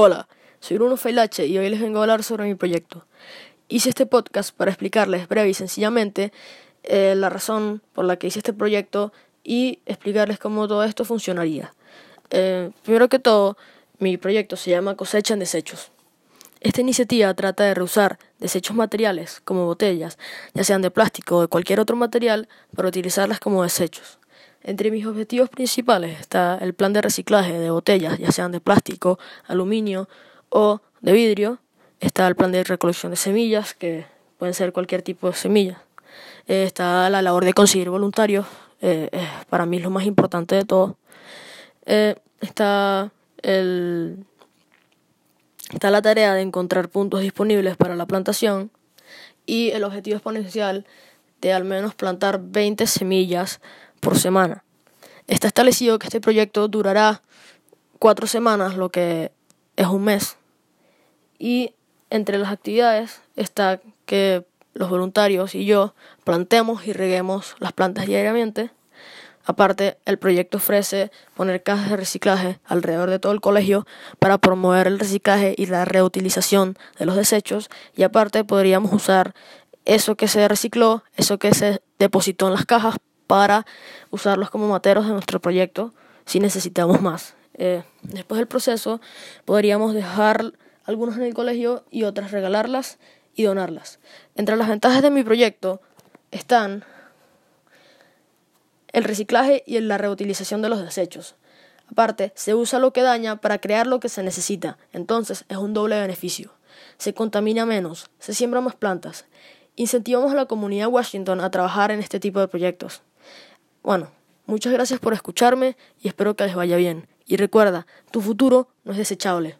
Hola, soy Bruno Feilache y hoy les vengo a hablar sobre mi proyecto. Hice este podcast para explicarles breve y sencillamente eh, la razón por la que hice este proyecto y explicarles cómo todo esto funcionaría. Eh, primero que todo, mi proyecto se llama Cosecha en Desechos. Esta iniciativa trata de reusar desechos materiales como botellas, ya sean de plástico o de cualquier otro material, para utilizarlas como desechos. Entre mis objetivos principales está el plan de reciclaje de botellas, ya sean de plástico, aluminio o de vidrio. Está el plan de recolección de semillas, que pueden ser cualquier tipo de semillas. Eh, está la labor de conseguir voluntarios, eh, para mí es lo más importante de todo. Eh, está el está la tarea de encontrar puntos disponibles para la plantación y el objetivo exponencial de al menos plantar 20 semillas por semana. Está establecido que este proyecto durará cuatro semanas, lo que es un mes. Y entre las actividades está que los voluntarios y yo plantemos y reguemos las plantas diariamente. Aparte, el proyecto ofrece poner cajas de reciclaje alrededor de todo el colegio para promover el reciclaje y la reutilización de los desechos. Y aparte, podríamos usar eso que se recicló, eso que se depositó en las cajas para usarlos como materos de nuestro proyecto si necesitamos más. Eh, después del proceso podríamos dejar algunos en el colegio y otras regalarlas y donarlas. Entre las ventajas de mi proyecto están el reciclaje y la reutilización de los desechos. Aparte, se usa lo que daña para crear lo que se necesita, entonces es un doble beneficio. Se contamina menos, se siembran más plantas. Incentivamos a la comunidad de Washington a trabajar en este tipo de proyectos. Bueno, muchas gracias por escucharme y espero que les vaya bien. Y recuerda, tu futuro no es desechable.